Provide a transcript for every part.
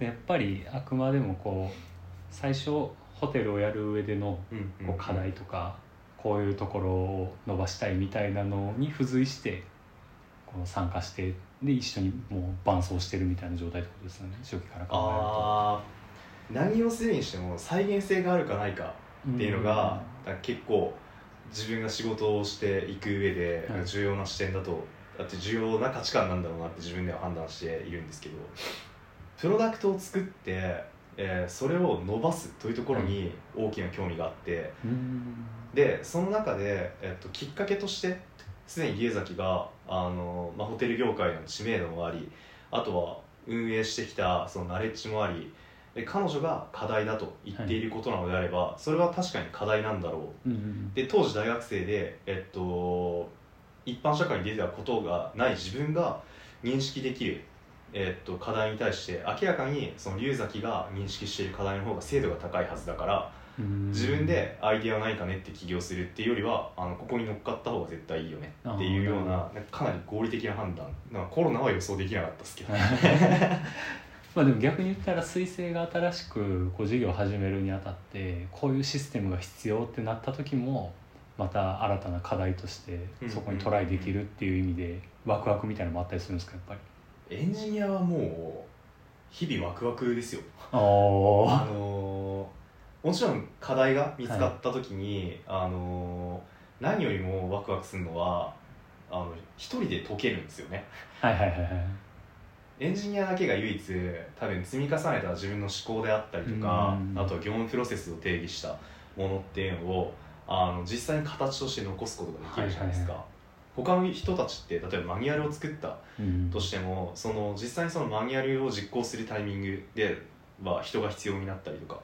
でやっぱりあくまでもこう最初ホテルをやる上でのうんうんこう課題とかこういうところを伸ばしたいみたいなのに付随してこの参加してで一緒にもう伴走してるみたいな状態ってことですよね。初期から考あー。何をするにしても再現性があるかないかえるとっていうのが、だから結構自分が仕事をしていく上ではい。重要な視点だと、だって重要な価値観なんだろうなって自分では判断しているんですけどプロダクトを作って、えーそれを伸ばすというところに大きな興味があって、うん。でその中で、えっと、きっかけとしてすでに家崎があの、まあ、ホテル業界の知名度もありあとは運営してきたそのナレッジもありで彼女が課題だと言っていることなのであれば、それは確かに課題なんだろう。うん。うんで当時大学生で、えっと、一般社会に出てたことがない自分が認識できる、えっと、課題に対して明らかにその龍崎が認識している課題の方が精度が高いはずだからうん。自分でアイデアはないかねって起業するっていうよりはあのここに乗っかった方が絶対いいよねっていうようなかかなり合理的な判断。なコロナは予想できなかったですけど、まあでも逆に言ったら彗星が新しくこう事業を始めるにあたってこういうシステムが必要ってなった時もまた新たな課題としてそこにトライできるっていう意味でワクワクみたいなのもあったりするんですかやっぱり？エンジニアはもう日々ワクワクですよ。ああのーもちろん課題が見つかった時に、あのー何よりもワクワクするのはあの一人で解けるんですよね。あはいはいはいはい。エンジニアだけが唯一多分積み重ねた自分の思考であったりとかうん。あとは業務プロセスを定義したものっていうのをあの実際に形として残すことができるじゃないですか、はいはい他の人たちって例えばマニュアルを作ったうん。としてもその実際にそのマニュアルを実行するタイミングでは人が必要になったりとか。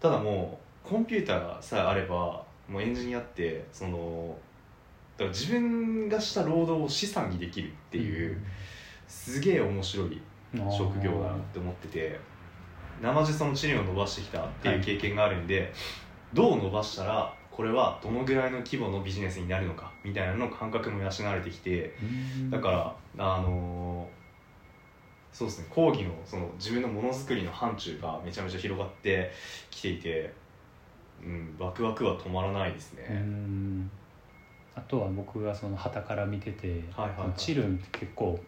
ただもうコンピューターさえあればもうエンジニアってそのだから自分がした労働を資産にできるっていう、すげえ面白い職業だなって思ってて生地その知念を伸ばしてきたっていう経験があるんで、どう伸ばしたらこれはどのぐらいの規模のビジネスになるのかみたいなの感覚も養われてきてうん。だからあのーそうですね講義のその自分のものづくりの範疇がめちゃめちゃ広がってきていて、うん、ワクワクは止まらないですね、うん。あとは僕がその旗から見てて、はいはいはい。チルンって結構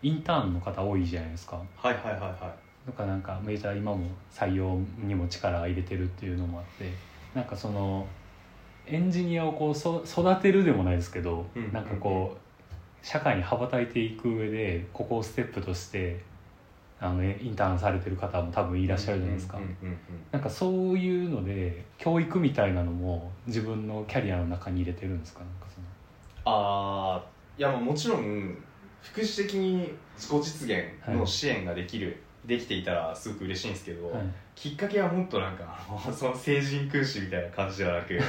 インターンの方多いじゃないですか。はいはいはいはとかなんかメジャー今も採用にも力入れてるっていうのもあってなんかそのエンジニアをこうそ育てるでもないですけど、うん。なんかこう社会に羽ばたいていく上でここをステップとしてあのインターンされてる方も多分いいらっしゃるじゃないですか、なんかそういうので教育みたいなのも自分のキャリアの中に入れてるんですか？ああいやまあもちろん福祉的に自己実現の支援ができる、できていたらすごく嬉しいんですけど、はい。きっかけはもっとなんかその成人君子みたいな感じではなく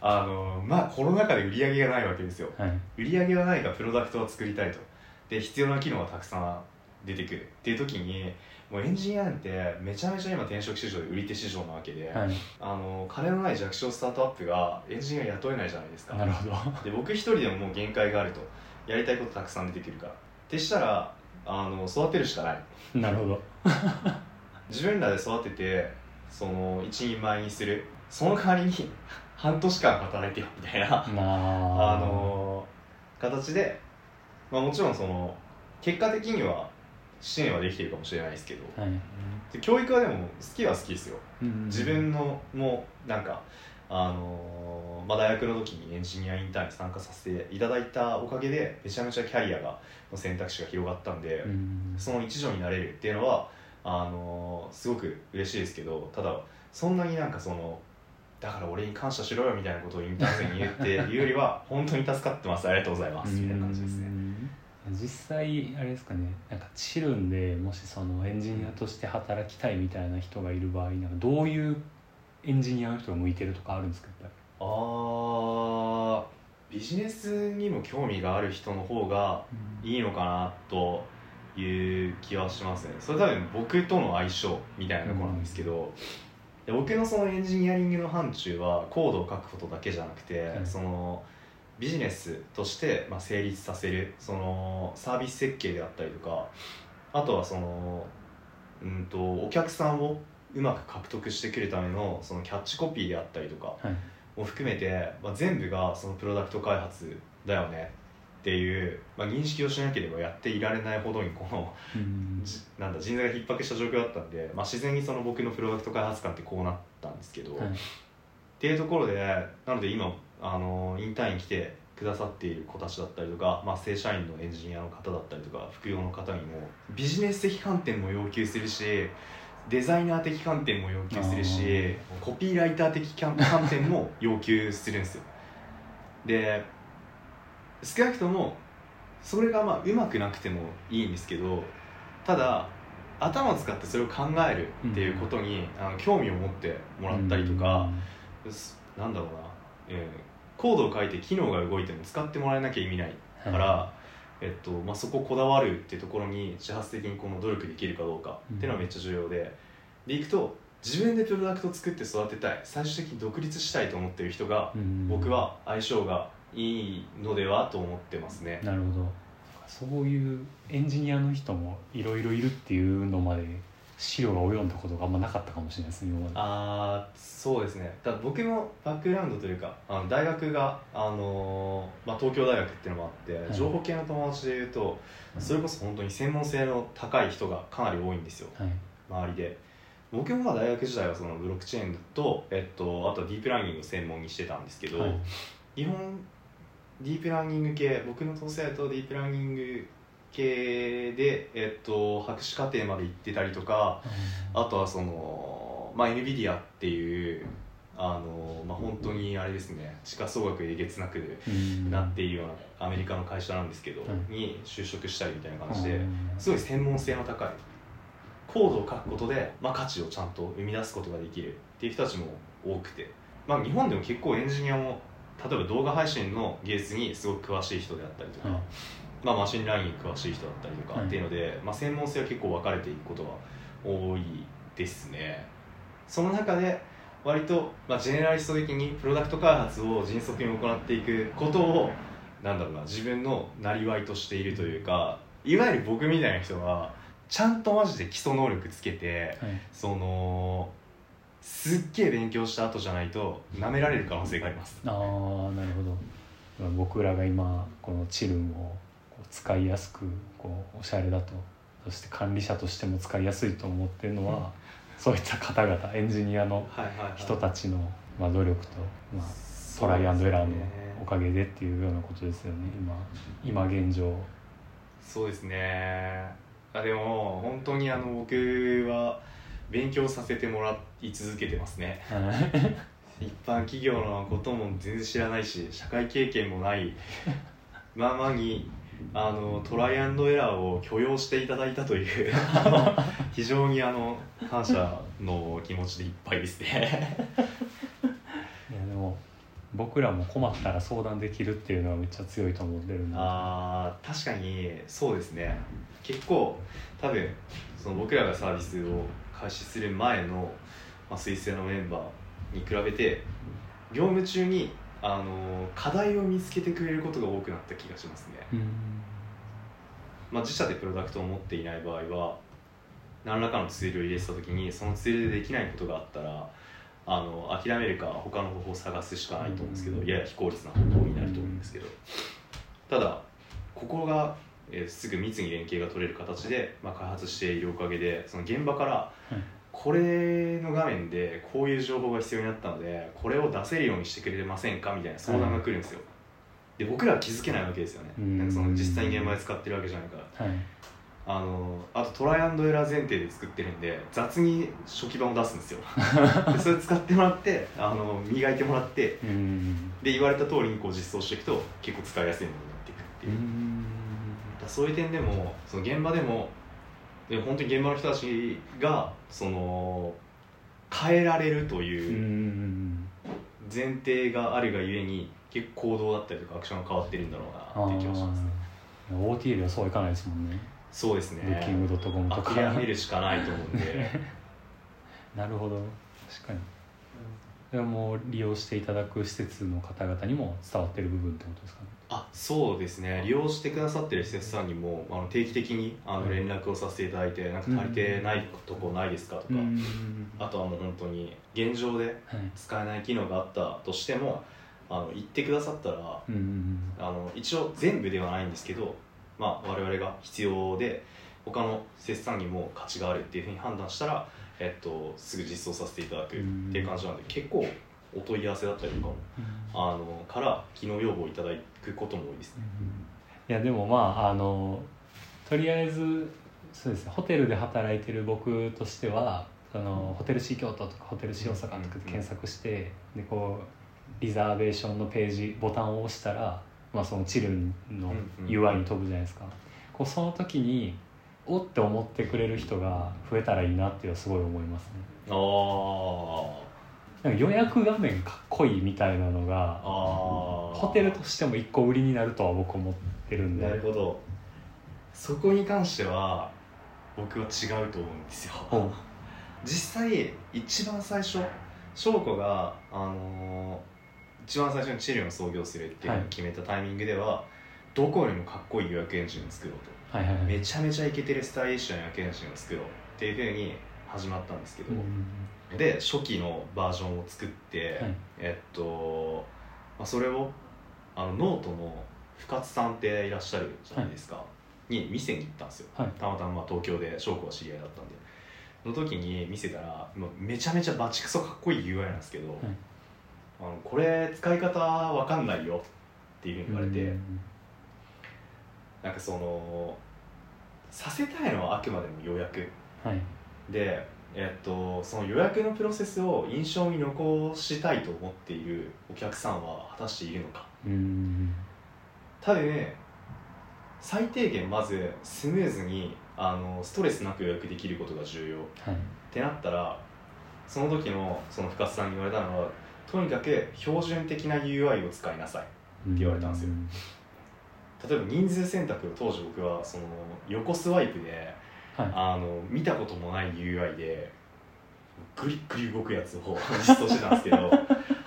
あのまあコロナ禍で売り上げがないわけですよ。はい。売り上げがないからプロダクトを作りたいと。で必要な機能がたくさん出てくるっていう時にもうエンジニアなんてめちゃめちゃ今転職市場で売り手市場なわけで、はい。あの金のない弱小スタートアップがエンジニア雇えないじゃないですか。なるほど。で僕一人でももう限界があるとやりたいことたくさん出てくるから。ってしたらあの育てるしかない。なるほど。自分らで育ててその一人前にする。その代わりに半年間働いてよみたいな。まあ。あの形で、まあ、もちろんその結果的には支援はできてるかもしれないですけど。はい。で教育はでも好きは好きですよ。うん自分のもうなんかあのまあ、大学の時にエンジニアインターンに参加させていただいたおかげでめちゃめちゃキャリアがの選択肢が広がったんで、うんその一助になれるっていうのはあのすごく嬉しいですけどただそんなになんかそのだから俺に感謝しろよみたいなことをインターン生に言うっていうよりは 本当に助かってます。ありがとうございます。みたいな感じですね。うん実際あれですかね。なんかチルンでもしそのエンジニアとして働きたいみたいな人がいる場合なんかどういうエンジニアの人が向いてるとかあるんですかやっあービジネスにも興味がある人の方がぱりいいのかなという気はしますね。それ多分僕との相性みたいなところなんですけど、で僕のそのエンジニアリングの範疇はコードを書くことだけじゃなくて、はいそのビジネスとしてまあ成立させるそのサービス設計であったりとかあとはその、うん、とお客さんをうまく獲得してくるためのそのキャッチコピーであったりとかはい。を含めて、まあ、全部がそのプロダクト開発だよねっていう、まあ、認識をしなければやっていられないほどにこのうん。じなんだ人材が逼迫した状況だったんで、まあ、自然にその僕のプロダクト開発官ってこうなったんですけど、はい。っていうところでなので今あのインターンに来てくださっている子たちだったりとか、まあ、正社員のエンジニアの方だったりとか副業の方にもビジネス的観点も要求するしデザイナー的観点も要求するしコピーライター的観 観点も要求するんですよ。で少なくともそれがまあうまくなくてもいいんですけどただ頭を使ってそれを考えるっていうことに、あの興味を持ってもらったりとか、すなんだろうな、えーコードを書いて機能が動いても使ってもらえなきゃ意味ないうんから、えっとまあ、そこをこだわるっていうところに自発的にこの努力できるかどうかっていうのはめっちゃ重要で、でいくと自分でプロダクトを作って育てたい最終的に独立したいと思ってる人が、うん。僕は相性がいいのではと思ってますね。なるほど。そういうエンジニアの人もいろいろいるっていうのまで資料が及んだことがあんまなかったかもしれないですねあーそうですね。だ僕のバックグラウンドというかあの大学が、あのーまあ、東京大学っていうのもあって、い。情報系の友達でいうとそれこそ本当に専門性の高い人がかなり多いんですよ。はい。周りで。僕もまあ大学時代はそのブロックチェーンと、えっと、あとはディープラーニングを専門にしてたんですけど、はい。基本ディープラーニング系僕の統制だとディープラーニング系で、えっと、博士課程まで行ってたりとかあとはその、まあ、NVIDIA っていうあの、まあ、本当にあれですね地価総額えげつなくうん。なっているようなアメリカの会社なんですけど、うんに就職したりみたいな感じでうん。すごい専門性の高いコードを書くことで、まあ、価値をちゃんと生み出すことができるっていう人たちも多くて、まあ、日本でも結構エンジニアも例えば動画配信の技術にすごく詳しい人であったりとか、はいまあ、 machine learning に詳しい人だったりとかはい。っていうので、まあ、専門性は結構分かれていくことが多いですね。その中で割と、まあ、ジェネラリスト的にプロダクト開発を迅速に行っていくことをなんだろうな自分のなりわいとしているというかいわゆる僕みたいな人はちゃんとマジで基礎能力つけてはい。そのすっげえ勉強した後じゃないと舐められる可能性があります。ああなるほど。僕らが今このチルンを使いやすくこうおしゃれだとそして管理者としても使いやすいと思ってるのは、そういった方々エンジニアの人たちの、まあ、努力と、まあ、トライアンドエラーのおかげでっていうようなことですよね今。今現状。そうですね。あでも本当にあの僕は勉強させてもらい続けてますね。一般企業のことも全然知らないし社会経験もない。ままにあのトライアンドエラーを許容していただいたという非常にあの感謝の気持ちでいっぱいですね。いやでも僕らも困ったら相談できるっていうのはめっちゃ強いと思ってるんで。あー確かにそうですね。結構多分その僕らがサービスを開始する前の、まあ、彗星のメンバーに比べて業務中にあの課題を見つけてくれることが多くなった気がしますね、うん。まあ、自社でプロダクトを持っていない場合は何らかのツールを入れてた時にそのツールでできないことがあったらあの諦めるか他の方法を探すしかないと思うんですけど、うん。やや非効率な方法になると思うんですけど、ただここが、えーすぐ密に連携が取れる形で、まあ、開発しているおかげでその現場からい。これの画面でこういう情報が必要になったのでこれを出せるようにしてくれませんかみたいな相談が来るんですよ、で僕らは気づけないわけですよね、うん。なんかその実際に現場で使ってるわけじゃないから。はい。あのあとトライアンドエラー前提で作ってるんで雑に初期版を出すんですよ。でそれ使ってもらってあの磨いてもらってうん。で言われた通りにこう実装していくと結構使いやすいものになっていくっていう。う、そういう点でもその現場でもで本当に現場の人たちがその変えられるとういうん前提があるがゆえに結構行動だったりとかアクションが変わってるんだろうなっていう気がしますあー OTA ではそういかないですもんね。そうですね。ブッキングドットコムとか。諦めるしかないと思うんで。なるほど。確かに。でももう利用していただく施設の方々にも伝わってる部分ってことですかねあそうですね。利用してくださってる施設さんにもあの定期的にあのはい連絡をさせていただいて、なんか足りてないとこないですかとか、うん。あとはもう本当に現状ではい。使えない機能があったとしてもあの言ってくださったらあの一応全部ではないんですけど、まあ、我々が必要で他の施設さんにも価値があるっていうふうに判断したら、えっと、すぐ実装させていただくっていう感じなんで結構お問い合わせだったりとかもあのから機能要望をいただくことも多いですね。いやでもまああのとりあえずそうですねホテルで働いてる僕としてはそのホテル C 京都とかホテル C 大阪とかで検索してでこうリザーベーションのページボタンを押したら、まあ、そのチルンの UI に飛ぶじゃないですか、こうその時におって思ってくれる人が増えたらいいなっていうのはすごい思いますね。あーなんか予約画面かっこいいみたいなのがホテルとしても一個売りになるとは僕思ってるんで。なるほど。そこに関しては僕は違うと思うんですよ。実際一番最初翔子が、あのー一番最初に CHILLNN を創業するっていうのを決めたタイミングでは、どこよりもかっこいい予約エンジンを作ろうと。はいはいはい。めちゃめちゃイケてるスタイリッシュな予約エンジンを作ろうっていうふうに始まったんですけど、うんで初期のバージョンを作って、はい。えっと、まあ、それをあのノートの深津さんっていらっしゃるじゃないですか、に見せに行ったんですよ。はい。たまたままあ東京で翔子は知り合いだったんで。その時に見せたらもうめちゃめちゃバチクソかっこいい UI なんですけど、あのこれ使い方わかんないよっていうふうに言われて、うん。なんかそのさせたいのはあくまでも予約。はい。で、えっと、その予約のプロセスを印象に残したいと思っているお客さんは果たしているのか。うん。ただね最低限まずスムーズにあのストレスなく予約できることが重要。っはい。てなったらその時のその深津さんに言われたのはとにかく標準的な UI を使いなさい。って言われたんですよ。例えば人数選択を当時僕はその横スワイプではい。あの見たこともない UI でグリッグリ動くやつを 実装してたんですけど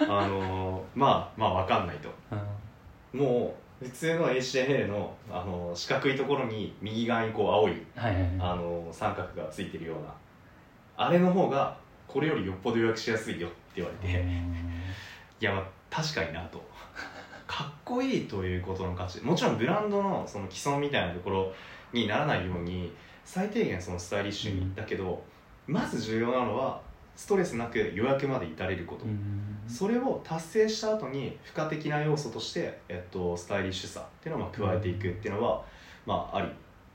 あのまあまあ分かんないと。うん。もう普通の HTML のあの四角いところに右側にこう青いあの三角がついてるような。あれの方がこれよりよっぽど予約しやすいよって言われて、いやまあ確かになと。かっこいいということの価値。もちろんブランドのその既存みたいなところにならないように最低限そのスタイリッシュに、うんだけどまず重要なのはストレスなく予約まで至れること、うんそれを達成した後に付加的な要素として、えっと、スタイリッシュさっていうのをまあ加えていくっていうのは、まああり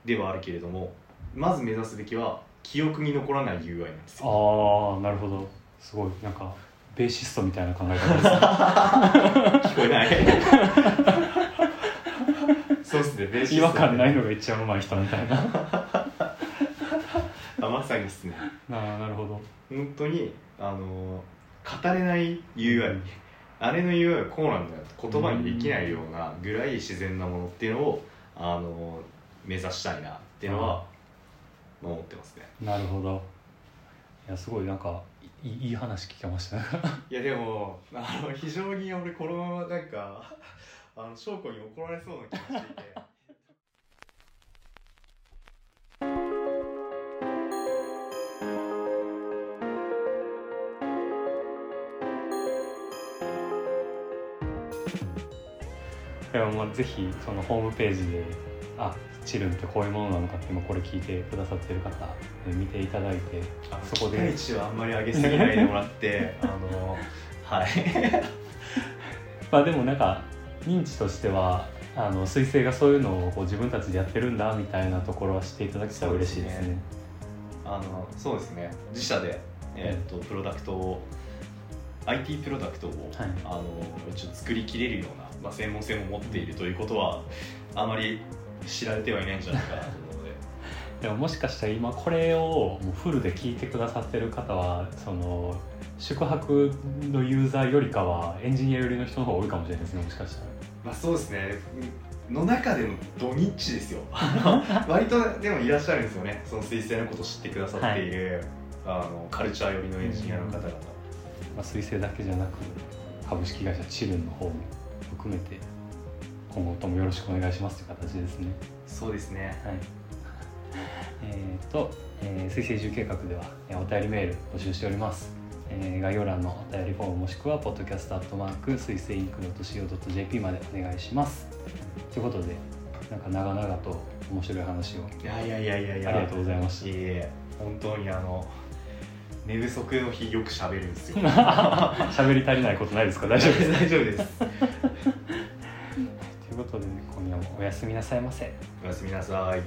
ではあるけれどもまず目指すべきは記憶に残らない UI なんですよ。ああなるほど。すごい。なんかベーシストみたいな考え方ですね。聞こえない。そうですね。ベーシスト違和感ないのが一番うまい人みたいなさにですね。ああなるほど。本当にあの語れない UI、うん。あれの UI はこうなんだよ言葉にできないようなぐらい自然なものっていうのをあの目指したいなっていうのは思ってますね。なるほど。いやすごいなんかいいいい話聞けましたね。いやでもあの非常に俺このままなんかあの翔子に怒られそうな気がしていてでもまあぜひそのホームページであチルンってこういうものなのかって今これ聞いてくださってる方え見ていただいてそこで期待値はあんまり上げすぎないでもらって あのはい。まあでもなんか認知としてはあの彗星がそういうのをこう自分たちでやってるんだみたいなところは知っていただけたら嬉しいですね。そうですね。あのそうですね。自社で、えー、とプロダクトを IT プロダクトを、はい。あの一応作りきれるような、まあ、専門性も持っているということはあまり知られてはいないんじゃないかなと思うので。でももしかしたら今これをもうフルで聞いてくださってる方はその宿泊のユーザーよりかはエンジニア寄りの人の方が多いかもしれないですねもしかしたら。まあそうですね。の中でのドニッチですよ。割とでもいらっしゃるんですよね。その彗星のことを知ってくださっている、あのカルチャー寄りのエンジニアの方々、まあ、彗星だけじゃなく株式会社チルンの方も含めて今後ともよろしくお願いしますという形ですね。そうですね。はい。えー、と、えー、水星移住計画ではえーお便りメール募集しております、えー概要欄のお便りフォームもしくはポッドキャストアットマーク水星インク .co.jp までお願いします。ということでなんか長々と面白い話を。いやいやいやいやいや。ありがとうございました。いえいえ。本当にあの寝不足の日よく喋るんですよ。喋り足りないことないですか？大丈夫です 大丈夫です。ということで今夜もおやすみなさいませ。おやすみなさい